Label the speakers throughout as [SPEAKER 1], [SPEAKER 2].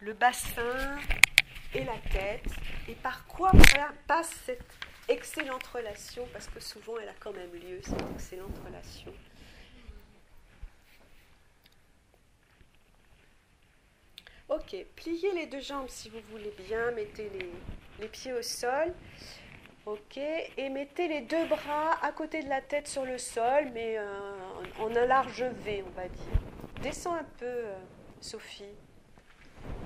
[SPEAKER 1] le bassin et la tête. Et par quoi passe cette excellente relation? Parce que souvent elle a quand même lieu, cette excellente relation. Ok, pliez les deux jambes si vous voulez bien, mettez les, pieds au sol. Ok, et mettez les deux bras à côté de la tête sur le sol, mais euh, en un large V, on va dire. Descends un peu, euh, Sophie.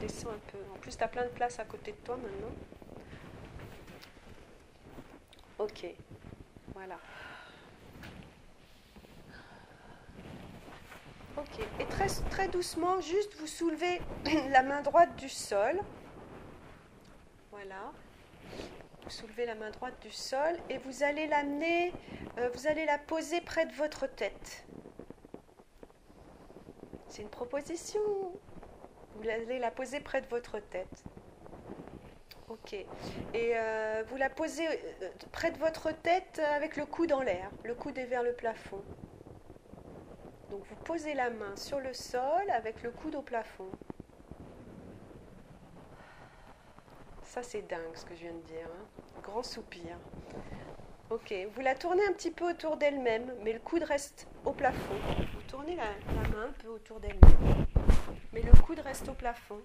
[SPEAKER 1] Descends un peu. En plus, tu as plein de place à côté de toi maintenant. Ok, voilà. Ok, et très, très doucement, juste vous soulevez la main droite du sol. Voilà. Vous soulevez la main droite du sol et vous allez l'amener, euh, vous allez la poser près de votre tête. C'est une proposition. Vous allez la poser près de votre tête. Ok. Et euh, vous la posez euh, près de votre tête avec le coude en l'air. Le coude est vers le plafond. Donc vous posez la main sur le sol avec le coude au plafond. Ça c'est dingue ce que je viens de dire. Hein. Grand soupir. Ok, vous la tournez un petit peu autour d'elle-même, mais le coude reste au plafond. Vous tournez la main un peu autour d'elle-même, mais le coude reste au plafond.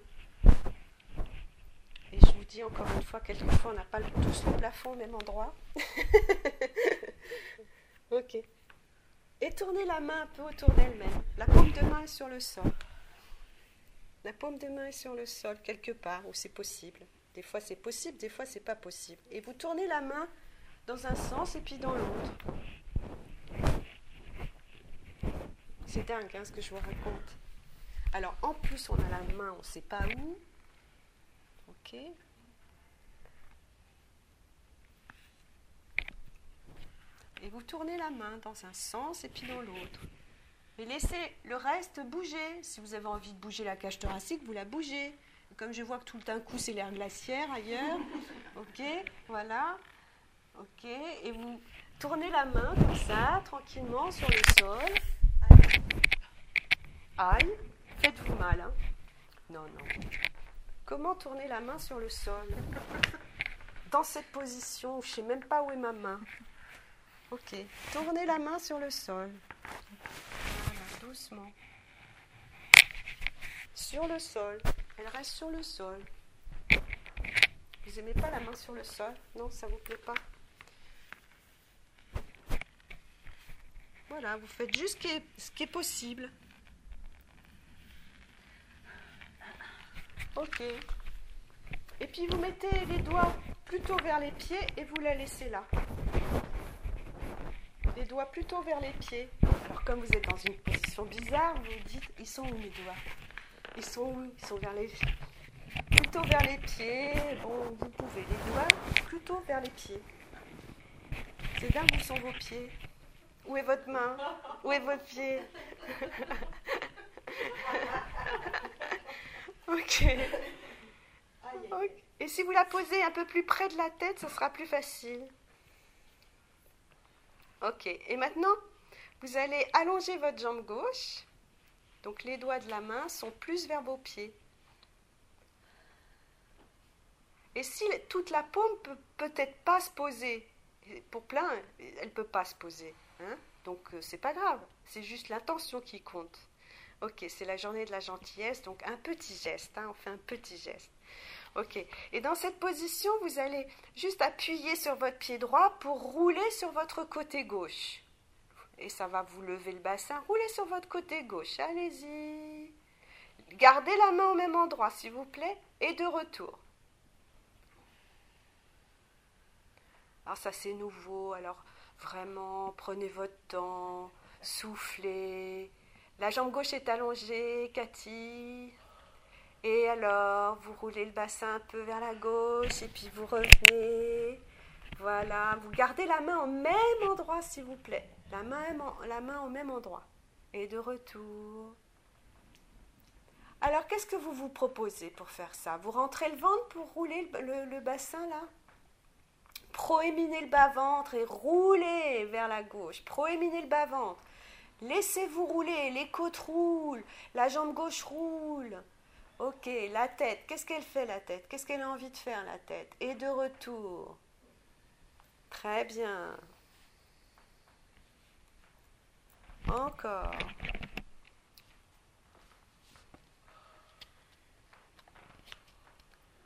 [SPEAKER 1] Et je vous dis encore une fois, quelquefois on n'a pas tous le plafond au même endroit. ok. Et tournez la main un peu autour d'elle-même. La paume de main est sur le sol. La paume de main est sur le sol, quelque part où c'est possible. Des fois c'est possible, des fois c'est pas possible. Et vous tournez la main dans un sens et puis dans l'autre. C'est dingue hein, ce que je vous raconte. Alors en plus on a la main, on ne sait pas où. Ok. Et vous tournez la main dans un sens et puis dans l'autre. Et laissez le reste bouger. Si vous avez envie de bouger la cage thoracique, vous la bougez. Comme je vois que tout d'un coup c'est l'air glaciaire ailleurs, ok, voilà, ok, et vous tournez la main comme ça, tranquillement sur le sol. Aïe, faites-vous mal, hein Non, non. Comment tourner la main sur le sol? Dans cette position, je ne sais même pas où est ma main. Ok. Tournez la main sur le sol. Voilà, doucement. Sur le sol. Elle reste sur le sol. Vous n'aimez pas la main sur le sol? Non, ça vous plaît pas? Voilà, vous faites juste ce qui est, possible. Ok. Et puis vous mettez les doigts plutôt vers les pieds et vous la laissez là les doigts plutôt vers les pieds. Alors comme vous êtes dans une position bizarre, vous vous dites, ils sont où mes doigts? Ils sont où? Ils sont vers les plutôt vers les pieds. Bon, vous pouvez les doigts plutôt vers les pieds. C'est dingue où sont vos pieds? Où est votre main? Où est votre pied? ok. Et si vous la posez un peu plus près de la tête, ce sera plus facile. Ok, et maintenant, vous allez allonger votre jambe gauche. Donc les doigts de la main sont plus vers vos pieds. Et si toute la paume peut peut-être pas se poser, pour plein, elle peut pas se poser. Hein donc euh, c'est pas grave, c'est juste l'intention qui compte. Ok, c'est la journée de la gentillesse, donc un petit geste, hein, on fait un petit geste. Ok. Et dans cette position, vous allez juste appuyer sur votre pied droit pour rouler sur votre côté gauche. Et ça va vous lever le bassin. Roulez sur votre côté gauche. Allez-y. Gardez la main au même endroit, s'il vous plaît. Et de retour. Alors ça, c'est nouveau. Alors vraiment, prenez votre temps. Soufflez. La jambe gauche est allongée, Cathy. Et alors, vous roulez le bassin un peu vers la gauche et puis vous revenez. Voilà, vous gardez la main au même endroit s'il vous plaît. La main, au même endroit. Et de retour. Alors, qu'est-ce que vous vous proposez pour faire ça? Vous rentrez le ventre pour rouler le, bassin là? Proéminez le bas-ventre et roulez vers la gauche. Proéminez le bas-ventre. Laissez-vous rouler, les côtes roulent, la jambe gauche roule. Ok, la tête. Qu'est-ce qu'elle fait la tête? Qu'est-ce qu'elle a envie de faire la tête? Et de retour. Très bien. Encore.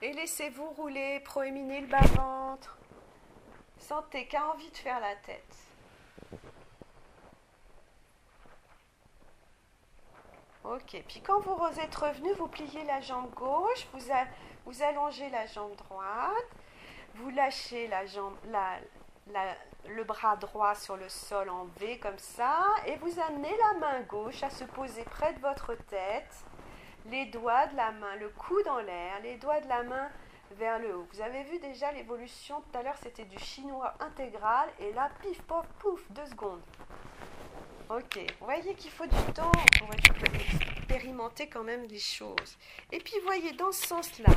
[SPEAKER 1] Et laissez-vous rouler, proéminer le bas-ventre. Sentez qu'a envie de faire la tête. Ok, puis quand vous êtes revenu, vous pliez la jambe gauche, vous, allongez la jambe droite, vous lâchez la jambe, le bras droit sur le sol en V comme ça, et vous amenez la main gauche à se poser près de votre tête, les doigts de la main, le coude en l'air, les doigts de la main vers le haut. Vous avez vu déjà l'évolution, tout à l'heure c'était du chinois intégral, et là, pif, pof, pouf, deux secondes. Ok, vous voyez qu'il faut du temps pour expérimenter quand même des choses. Et puis, voyez, dans ce sens-là,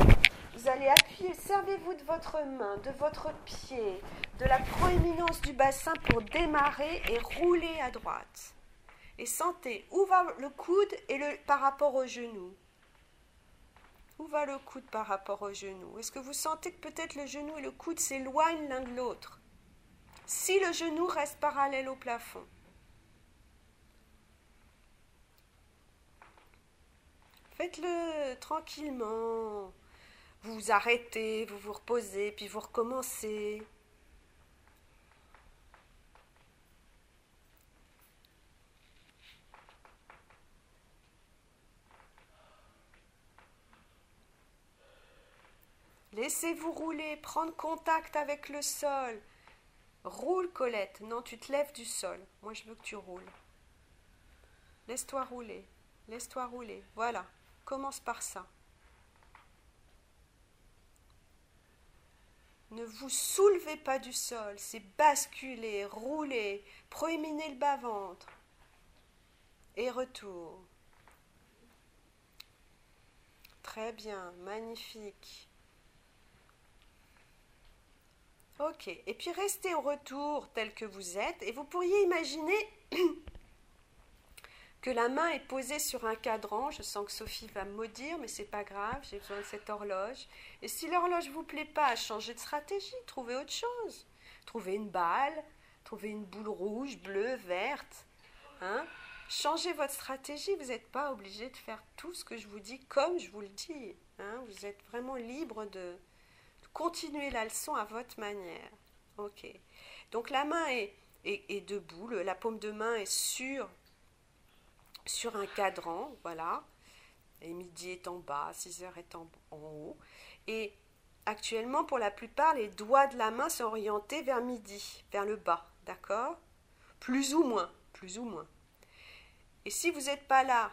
[SPEAKER 1] vous allez appuyer, servez-vous de votre main, de votre pied, de la proéminence du bassin pour démarrer et rouler à droite. Et sentez où va le coude et le, par rapport au genou? Où va le coude par rapport au genou? Est-ce que vous sentez que peut-être le genou et le coude s'éloignent l'un de l'autre? Si le genou reste parallèle au plafond. Faites-le tranquillement. Vous arrêtez, vous vous reposez, puis vous recommencez. Laissez-vous rouler, prendre contact avec le sol. Roule, Colette. Non, tu te lèves du sol. Moi, je veux que tu roules. Laisse-toi rouler. Laisse-toi rouler. Voilà. Commence par ça. Ne vous soulevez pas du sol, c'est basculer, rouler, proéminer le bas-ventre. Et retour. Très bien, magnifique. Ok, et puis restez au retour tel que vous êtes, et vous pourriez imaginer que la main est posée sur un cadran. Je sens que Sophie va me maudire, mais c'est pas grave, j'ai besoin de cette horloge. Et si l'horloge vous plaît pas, changez de stratégie, trouvez autre chose. Trouvez une balle, trouvez une boule rouge, bleue, verte. Hein Changez votre stratégie, vous n'êtes pas obligé de faire tout ce que je vous dis comme je vous le dis. Hein vous êtes vraiment libre de, continuer la leçon à votre manière. Ok. Donc la main est, est, est debout, la paume de main est sur sur un cadran, voilà. Et midi est en bas, 6 heures est en, haut. Et actuellement, pour la plupart, les doigts de la main sont orientés vers midi, vers le bas, d'accord? Plus ou moins, plus ou moins. Et si vous n'êtes pas là,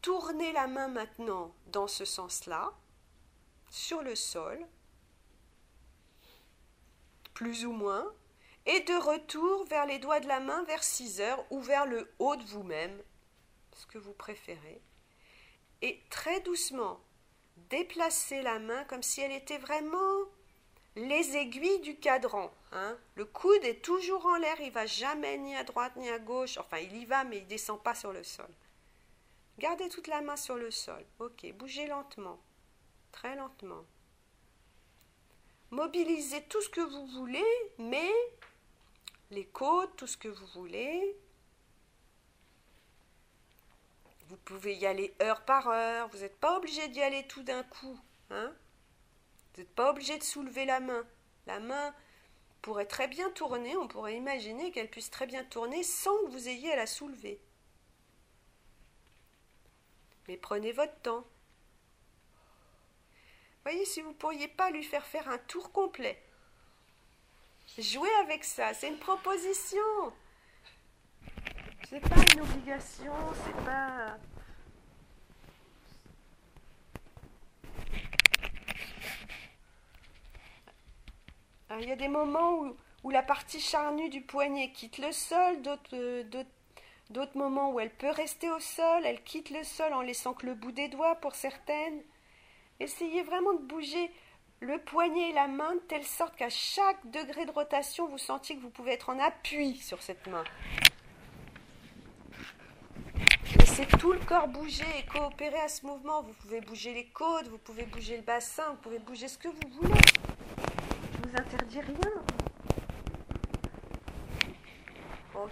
[SPEAKER 1] tournez la main maintenant dans ce sens-là, sur le sol, plus ou moins, et de retour vers les doigts de la main vers 6 heures ou vers le haut de vous-même, que vous préférez, et très doucement déplacer la main comme si elle était vraiment les aiguilles du cadran. Hein. Le coude est toujours en l'air, il va jamais ni à droite ni à gauche. Enfin, il y va, mais il descend pas sur le sol. Gardez toute la main sur le sol. Ok, bougez lentement, très lentement. Mobilisez tout ce que vous voulez, mais les côtes, tout ce que vous voulez, Vous pouvez y aller heure par heure. Vous n'êtes pas obligé d'y aller tout d'un coup. Hein vous n'êtes pas obligé de soulever la main. La main pourrait très bien tourner. On pourrait imaginer qu'elle puisse très bien tourner sans que vous ayez à la soulever. Mais prenez votre temps. Voyez si vous ne pourriez pas lui faire faire un tour complet. Jouez avec ça, c'est une proposition. C'est pas une obligation, c'est pas. il y a des moments où, où, la partie charnue du poignet quitte le sol, d'autres, d'autres moments où elle peut rester au sol, elle quitte le sol en laissant que le bout des doigts pour certaines. Essayez vraiment de bouger le poignet et la main de telle sorte qu'à chaque degré de rotation, vous sentiez que vous pouvez être en appui sur cette main Laissez tout le corps bouger et coopérer à ce mouvement. Vous pouvez bouger les côtes, vous pouvez bouger le bassin, vous pouvez bouger ce que vous voulez. Je vous interdis rien. Ok.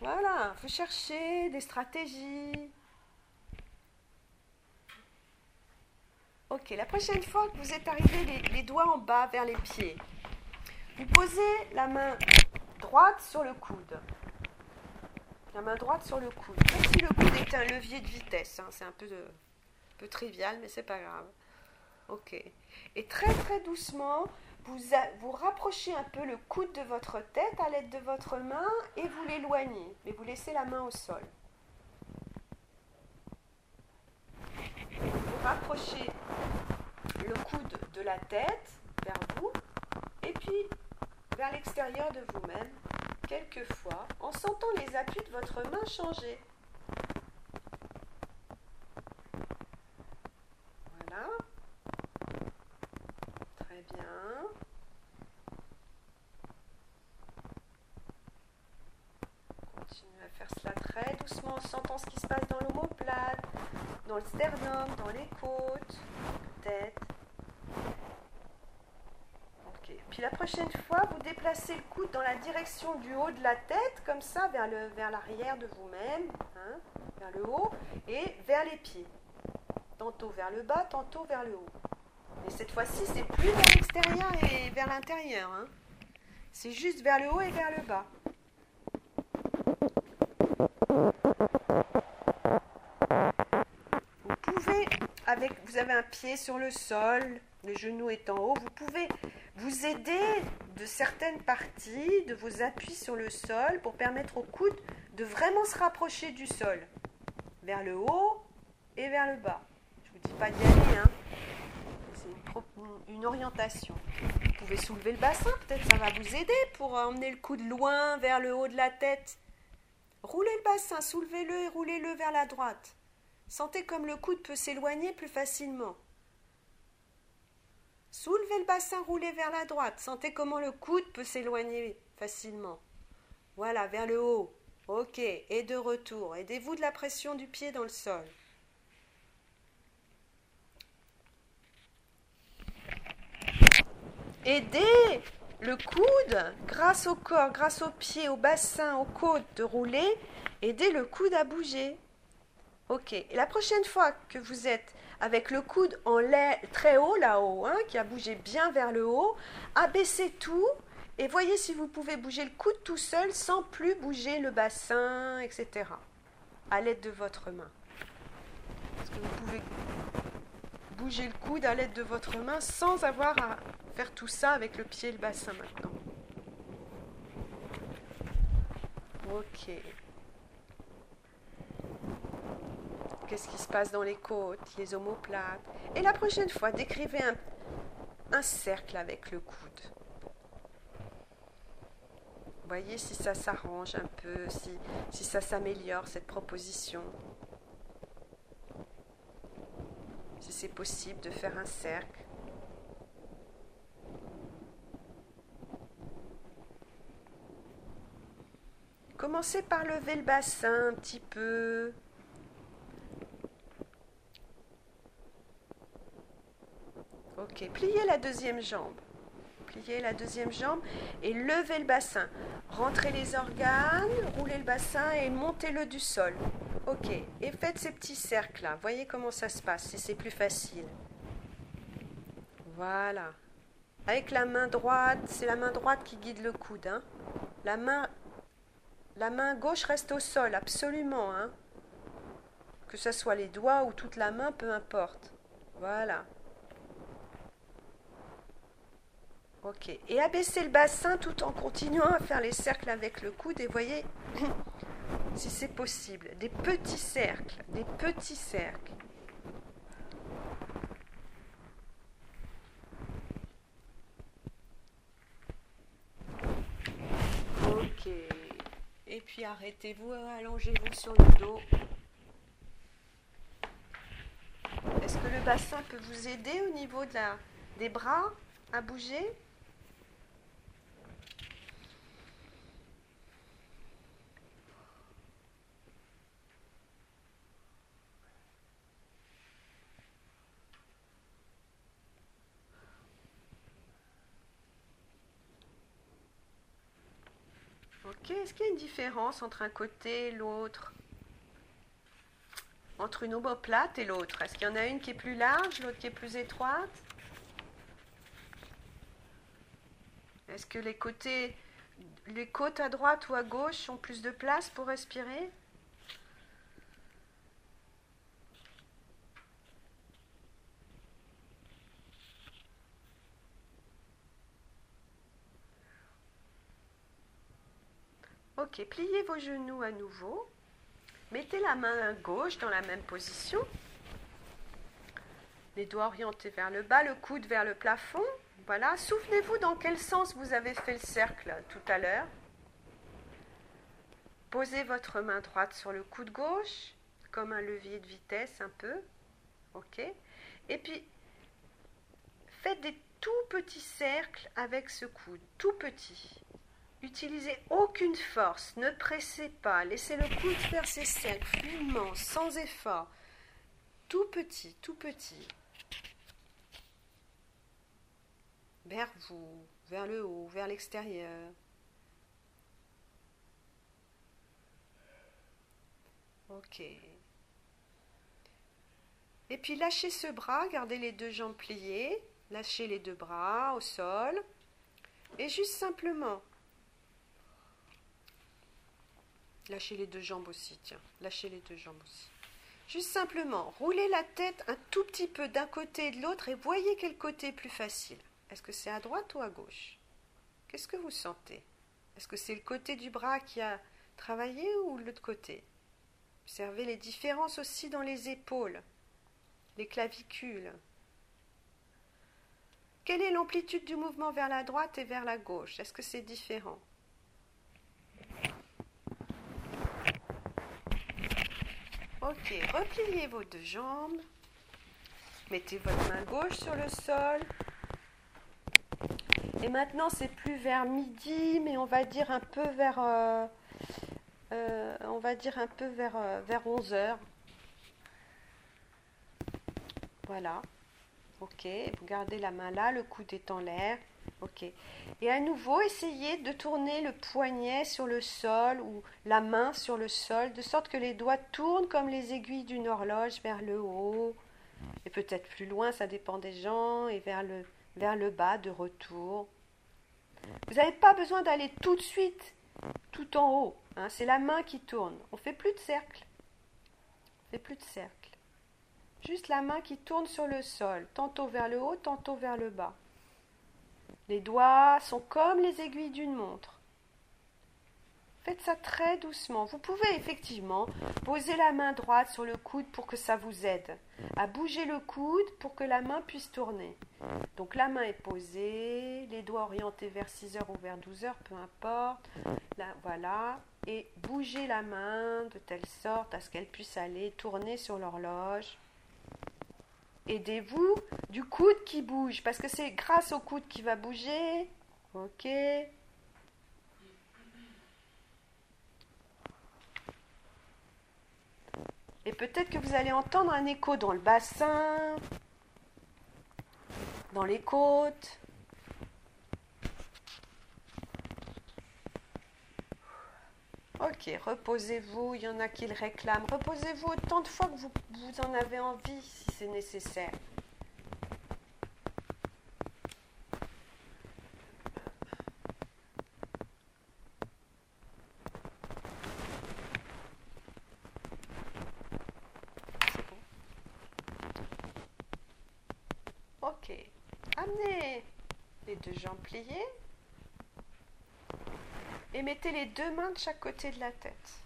[SPEAKER 1] Voilà, il faut chercher des stratégies. Ok, la prochaine fois que vous êtes arrivé les doigts en bas vers les pieds, vous posez la main droite sur le coude. La main droite sur le coude. Comme si le coude était un levier de vitesse. hein. C'est un peu, de- peu trivial, mais c'est pas grave. Ok. Et très très doucement, vous, vous rapprochez un peu le coude de votre tête à l'aide de votre main et vous l'éloignez. Mais vous laissez la main au sol. Vous rapprochez le coude de la tête vers vous et puis vers l'extérieur de vous-même quelques fois en sentant les appuis de votre main changer. Voilà. Très bien. Continuez à faire cela très doucement en sentant ce qui se passe dans l'omoplate, dans le sternum, dans les côtes. Ok. Puis la prochaine fois, vous déplacez le coude dans la direction du haut de la tête, comme ça, vers le vers l'arrière de vous-même, hein, vers le haut, et vers les pieds. Tantôt vers le bas, tantôt vers le haut. Mais cette fois-ci, c'est plus vers l'extérieur et vers l'intérieur. hein. C'est juste vers le haut et vers le bas. Vous pouvez, avec, vous avez un pied sur le sol, le genou est en haut, vous pouvez vous aider de certaines parties de vos appuis sur le sol pour permettre au coude de vraiment se rapprocher du sol, vers le haut et vers le bas. Je vous dis pas d'y aller, hein. C'est une, une orientation. Vous pouvez soulever le bassin, peut-être ça va vous aider pour emmener le coude loin vers le haut de la tête. Roulez le bassin, soulevez-le et roulez-le vers la droite. Sentez comme le coude peut s'éloigner plus facilement. Soulevez le bassin, roulez vers la droite. Sentez comment le coude peut s'éloigner facilement. Voilà, vers le haut. Ok, et de retour. Aidez-vous de la pression du pied dans le sol. Aidez le coude, grâce au corps, grâce aux pieds, au bassin, aux côtes, de rouler. Aidez le coude à bouger. Ok. Et la prochaine fois que vous êtes avec le coude en l'air très haut là-haut, hein, qui a bougé bien vers le haut, abaissez tout et voyez si vous pouvez bouger le coude tout seul sans plus bouger le bassin, etc. À l'aide de votre main. Est-ce que vous pouvez bouger le coude à l'aide de votre main sans avoir à faire tout ça avec le pied et le bassin maintenant? Ok. Qu'est-ce qui se passe dans les côtes, les omoplates Et la prochaine fois, décrivez un, cercle avec le coude. Voyez si ça s'arrange un peu, si, si ça s'améliore, cette proposition. Si c'est possible de faire un cercle. Commencez par lever le bassin un petit peu. Pliez la deuxième jambe. Pliez la deuxième jambe et levez le bassin. Rentrez les organes, roulez le bassin et montez-le du sol. Ok, et faites ces petits cercles là. Voyez comment ça se passe, si c'est plus facile. Voilà. Avec la main droite, c'est la main droite qui guide le coude. hein. La, main, la main gauche reste au sol, absolument. hein. Que ce soit les doigts ou toute la main, peu importe. Voilà. Ok. Et abaissez le bassin tout en continuant à faire les cercles avec le coude. Et voyez si c'est possible. Des petits cercles. Des petits cercles. Ok. Et puis arrêtez-vous, allongez-vous sur le dos. Est-ce que le bassin peut vous aider au niveau des bras à bouger Ok, est-ce qu'il y a une différence entre un côté et l'autre? Entre une omoplate et l'autre Est-ce qu'il y en a une qui est plus large, l'autre qui est plus étroite? Est-ce que les côtés, les côtes à droite ou à gauche ont plus de place pour respirer? Pliez vos genoux à nouveau. Mettez la main gauche dans la même position. Les doigts orientés vers le bas, le coude vers le plafond. Voilà. Souvenez-vous dans quel sens vous avez fait le cercle tout à l'heure. Posez votre main droite sur le coude gauche, comme un levier de vitesse un peu. Ok. Et puis, faites des tout petits cercles avec ce coude, tout petit. Utilisez aucune force, ne pressez pas, laissez le coude faire ses cercles fluidement, sans effort. Tout petit, tout petit. Vers vous, vers le haut, vers l'extérieur. Ok. Et puis lâchez ce bras, gardez les deux jambes pliées, lâchez les deux bras au sol. Et juste simplement, Lâchez les deux jambes aussi, tiens. Lâchez les deux jambes aussi. Juste simplement, roulez la tête un tout petit peu d'un côté et de l'autre et voyez quel côté est plus facile. Est-ce que c'est à droite ou à gauche? Qu'est-ce que vous sentez? Est-ce que c'est le côté du bras qui a travaillé ou l'autre côté? Observez les différences aussi dans les épaules, les clavicules. Quelle est l'amplitude du mouvement vers la droite et vers la gauche? Est-ce que c'est différent? Ok, repliez vos deux jambes. Mettez votre main gauche sur le sol. Et maintenant, c'est plus vers midi, mais on va dire un peu vers, euh, euh, on va dire un peu vers, euh, vers 11 heures. Voilà. Ok, vous gardez la main là, le coude est en l'air. Et à nouveau, essayez de tourner le poignet sur le sol ou la main sur le sol, de sorte que les doigts tournent comme les aiguilles d'une horloge vers le haut, et peut-être plus loin, ça dépend des gens, et vers le, vers le bas de retour. Vous n'avez pas besoin d'aller tout de suite tout en haut. Hein, c'est la main qui tourne. On fait plus de cercle. On fait plus de cercle. Juste la main qui tourne sur le sol, tantôt vers le haut, tantôt vers le bas. Les doigts sont comme les aiguilles d'une montre. Faites ça très doucement. Vous pouvez effectivement poser la main droite sur le coude pour que ça vous aide à bouger le coude pour que la main puisse tourner. Donc la main est posée, les doigts orientés vers 6 heures ou vers 12 heures, peu importe. voilà. Et bougez la main de telle sorte à ce qu'elle puisse aller tourner sur l'horloge. Aidez-vous du coude qui bouge, parce que c'est grâce au coude qui va bouger. Ok. Et peut-être que vous allez entendre un écho dans le bassin, dans les côtes. Ok, reposez-vous, il y en a qui le réclament. Reposez-vous autant de fois que vous, vous en avez envie si c'est nécessaire. Ok, amenez les deux jambes pliées mettez les deux mains de chaque côté de la tête.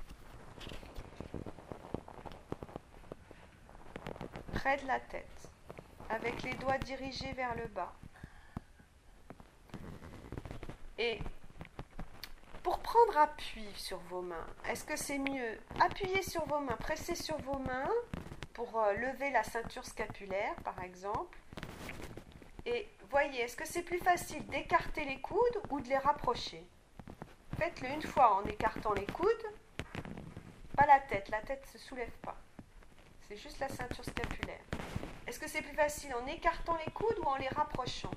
[SPEAKER 1] Près de la tête, avec les doigts dirigés vers le bas. Et pour prendre appui sur vos mains, est-ce que c'est mieux appuyer sur vos mains, presser sur vos mains pour euh, lever la ceinture scapulaire, par exemple? Et voyez, est-ce que c'est plus facile d'écarter les coudes ou de les rapprocher? Faites-le une fois en écartant les coudes, pas la tête, la tête ne se soulève pas. C'est juste la ceinture scapulaire. Est-ce que c'est plus facile en écartant les coudes ou en les rapprochant?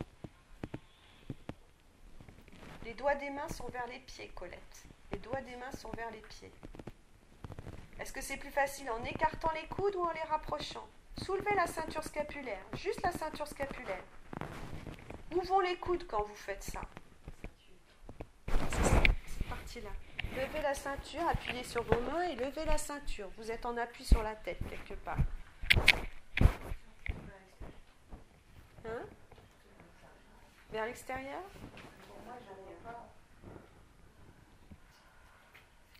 [SPEAKER 1] Les doigts des mains sont vers les pieds, Colette. Les doigts des mains sont vers les pieds. Est-ce que c'est plus facile en écartant les coudes ou en les rapprochant? Soulevez la ceinture scapulaire, juste la ceinture scapulaire. Où les coudes quand vous faites ça Levez la ceinture, appuyez sur vos mains et levez la ceinture. Vous êtes en appui sur la tête quelque part. Hein? Vers l'extérieur?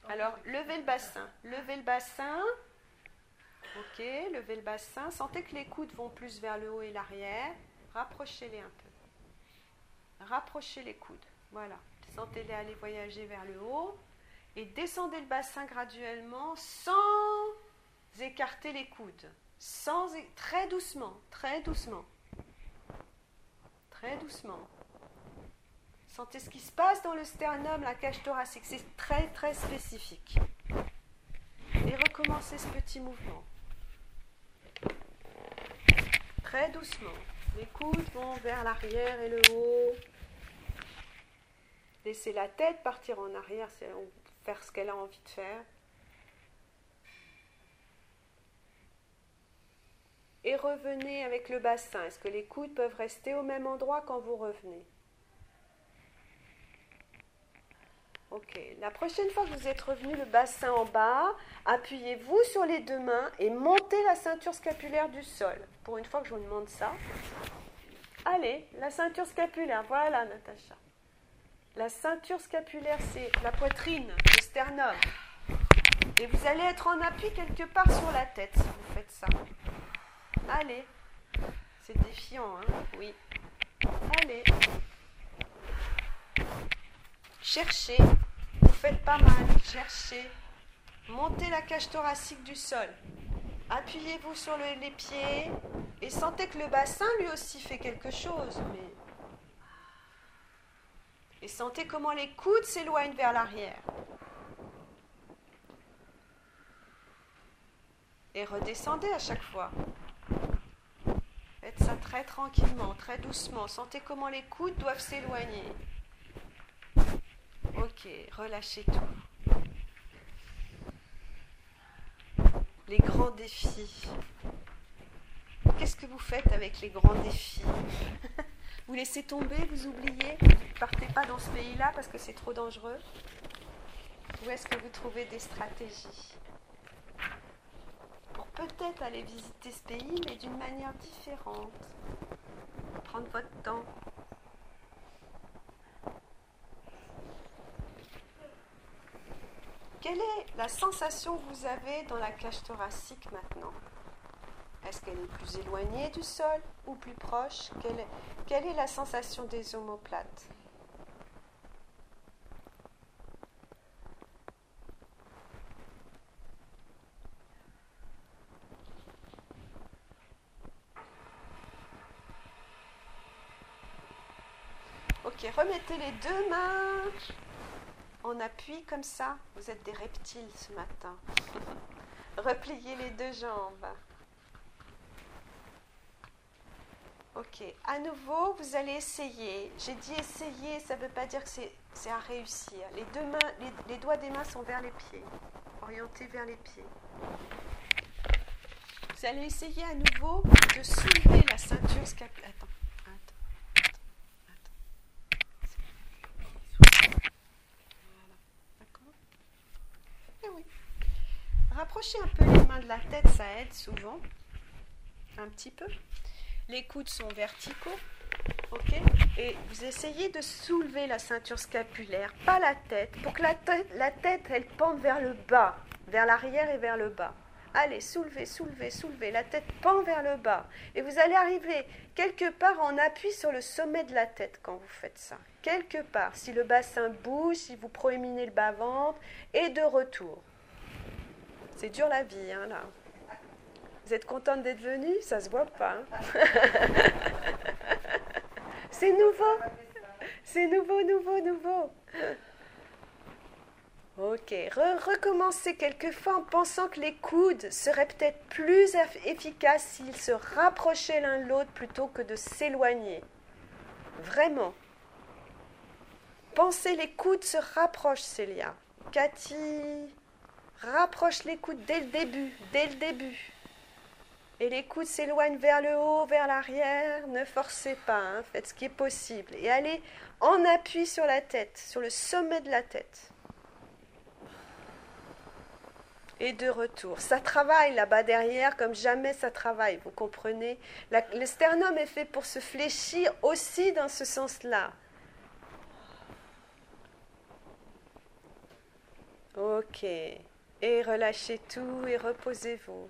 [SPEAKER 1] Alors, levez le bassin. Levez le bassin. Ok, levez le bassin. Sentez que les coudes vont plus vers le haut et l'arrière. Rapprochez-les un peu. Rapprochez les coudes. Voilà. Sentez-les aller voyager vers le haut. Et descendez le bassin graduellement sans écarter les coudes. Très doucement, très doucement. Très doucement. Sentez ce qui se passe dans le sternum, la cage thoracique. C'est très très spécifique. Et recommencez ce petit mouvement. Très doucement. Les coudes vont vers l'arrière et le haut. Laissez la tête partir en arrière, faire ce qu'elle a envie de faire. Et revenez avec le bassin. Est-ce que les coudes peuvent rester au même endroit quand vous revenez? Ok. La prochaine fois que vous êtes revenu le bassin en bas, appuyez-vous sur les deux mains et montez la ceinture scapulaire du sol. Pour une fois que je vous demande ça. Allez, la ceinture scapulaire. Voilà, Natacha. La ceinture scapulaire, c'est la poitrine, le sternum. Et vous allez être en appui quelque part sur la tête si vous faites ça. Allez. C'est défiant, hein Oui. Allez. Cherchez, vous faites pas mal, cherchez. Montez la cage thoracique du sol. Appuyez-vous sur les pieds et sentez que le bassin lui aussi fait quelque chose. Mais... Et sentez comment les coudes s'éloignent vers l'arrière. Et redescendez à chaque fois. Faites ça très tranquillement, très doucement. Sentez comment les coudes doivent s'éloigner. Ok, relâchez tout. Les grands défis. Qu'est-ce que vous faites avec les grands défis? Vous laissez tomber, vous oubliez. Partez pas dans ce pays-là parce que c'est trop dangereux. Ou est-ce que vous trouvez des stratégies pour peut-être aller visiter ce pays, mais d'une manière différente. Prendre votre temps. Quelle est la sensation que vous avez dans la cage thoracique maintenant? Est-ce qu'elle est plus éloignée du sol ou plus proche? Quelle est, la sensation des omoplates? Ok, remettez les deux mains on appuie comme ça. Vous êtes des reptiles ce matin. Repliez les deux jambes. Ok, à nouveau, vous allez essayer. J'ai dit essayer, ça ne veut pas dire que c'est à réussir. Les, deux mains, les, doigts des mains sont vers les pieds, orientés vers les pieds. Vous allez essayer à nouveau de soulever la ceinture scapulaire. Rapprochez un peu les mains de la tête, ça aide souvent. Un petit peu. Les coudes sont verticaux. Ok Et vous essayez de soulever la ceinture scapulaire, pas la tête, pour que la tête, la tête elle pende vers le bas, vers l'arrière et vers le bas. Allez, soulevez, soulevez, soulevez. La tête pend vers le bas. Et vous allez arriver quelque part en appui sur le sommet de la tête quand vous faites ça. Quelque part. Si le bassin bouge, si vous proéminez le bas-ventre, et de retour. C'est dur la vie, hein, là. Vous êtes contente d'être venue? Ça se voit pas. Hein? C'est nouveau. C'est nouveau, nouveau, nouveau. Ok, recommencez quelquefois en pensant que les coudes seraient peut-être plus efficaces s'ils se rapprochaient l'un de l'autre plutôt que de s'éloigner. Vraiment. Pensez les coudes se rapprochent, Célia. Cathy, rapproche les coudes dès le début, dès le début. Et les coudes s'éloignent vers le haut, vers l'arrière. Ne forcez pas, hein, faites ce qui est possible. Et allez en appui sur la tête, sur le sommet de la tête. Et de retour. Ça travaille là-bas derrière comme jamais ça travaille, vous comprenez? Le sternum est fait pour se fléchir aussi dans ce sens-là. Ok. Et relâchez tout et reposez-vous.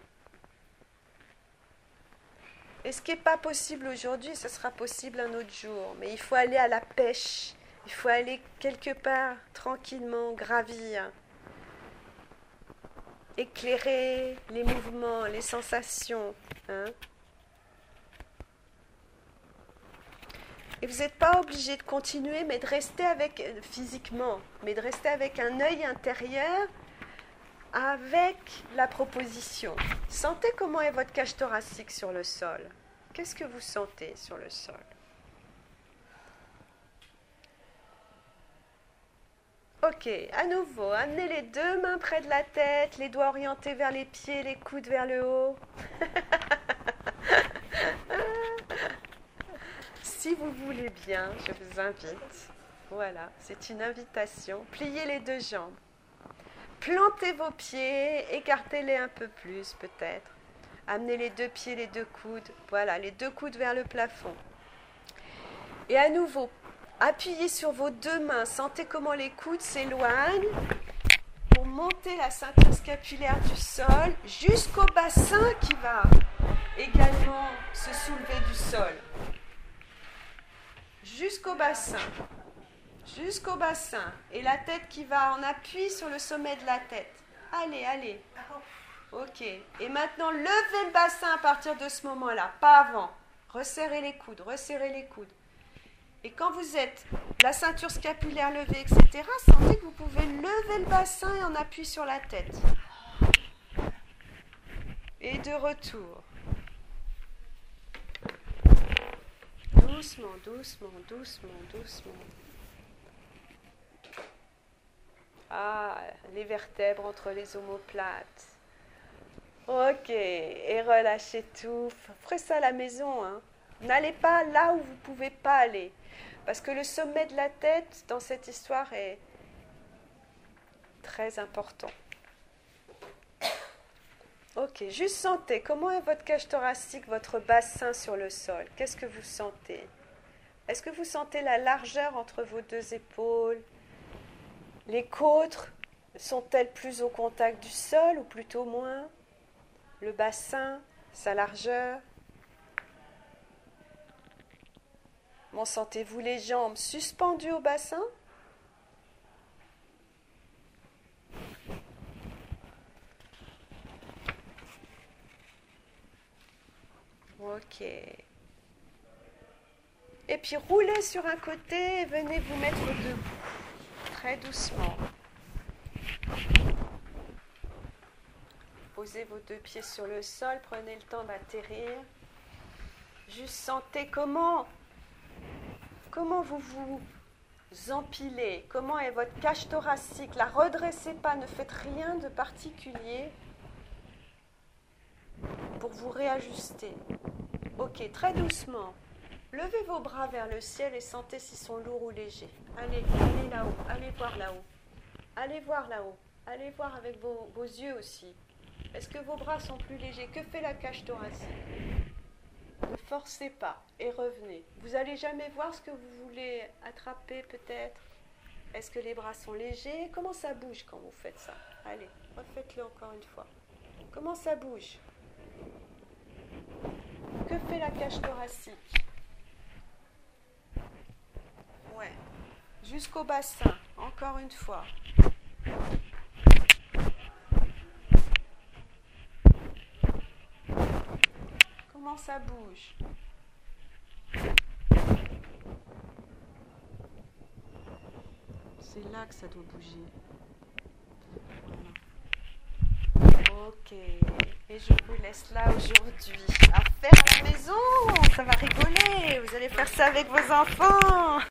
[SPEAKER 1] Et ce qui n'est pas possible aujourd'hui, ce sera possible un autre jour. Mais il faut aller à la pêche. Il faut aller quelque part tranquillement, gravir. Éclairer les mouvements, les sensations. Hein. Et vous n'êtes pas obligé de continuer, mais de rester avec, euh, physiquement, mais de rester avec un œil intérieur avec la proposition. Sentez comment est votre cage thoracique sur le sol. Qu'est-ce que vous sentez sur le sol? Ok, à nouveau, amenez les deux mains près de la tête, les doigts orientés vers les pieds, les coudes vers le haut. si vous voulez bien, je vous invite. Voilà, c'est une invitation. Pliez les deux jambes. Plantez vos pieds, écartez-les un peu plus peut-être. Amenez les deux pieds, les deux coudes. Voilà, les deux coudes vers le plafond. Et à nouveau, appuyez sur vos deux mains. Sentez comment les coudes s'éloignent pour monter la ceinture scapulaire du sol jusqu'au bassin qui va également se soulever du sol. Jusqu'au bassin jusqu'au bassin et la tête qui va en appui sur le sommet de la tête. Allez, allez. Ok. Et maintenant, levez le bassin à partir de ce moment-là, pas avant. Resserrez les coudes, resserrez les coudes. Et quand vous êtes la ceinture scapulaire levée, etc., sentez que vous pouvez lever le bassin et en appui sur la tête. Et de retour. Doucement, doucement, doucement, doucement. Ah, les vertèbres entre les omoplates. Ok, et relâchez tout. Ferez ça à la maison. Hein. N'allez pas là où vous ne pouvez pas aller. Parce que le sommet de la tête dans cette histoire est très important. Ok, juste sentez comment est votre cage thoracique, votre bassin sur le sol? Qu'est-ce que vous sentez? Est-ce que vous sentez la largeur entre vos deux épaules? Les côtes sont-elles plus au contact du sol ou plutôt moins? Le bassin, sa largeur? M'en sentez-vous les jambes suspendues au bassin? Ok. Et puis roulez sur un côté et venez vous mettre debout très doucement. Posez vos deux pieds sur le sol, prenez le temps d'atterrir. Juste sentez comment, comment vous vous empilez, comment est votre cage thoracique. La redressez pas, ne faites rien de particulier pour vous réajuster. Ok, très doucement. Levez vos bras vers le ciel et sentez s'ils sont lourds ou légers. Allez, allez là-haut, allez voir là-haut. Allez voir là-haut. Allez voir avec vos, vos yeux aussi. Est-ce que vos bras sont plus légers? Que fait la cage thoracique? Ne forcez pas et revenez. Vous allez jamais voir ce que vous voulez attraper peut-être? Est-ce que les bras sont légers? Comment ça bouge quand vous faites ça? Allez, refaites-le encore une fois. Comment ça bouge? Que fait la cage thoracique? Jusqu'au bassin, encore une fois. Comment ça bouge? C'est là que ça doit bouger. Ok. Et je vous laisse là aujourd'hui à faire la maison. Ça va rigoler. Vous allez faire ça avec vos enfants.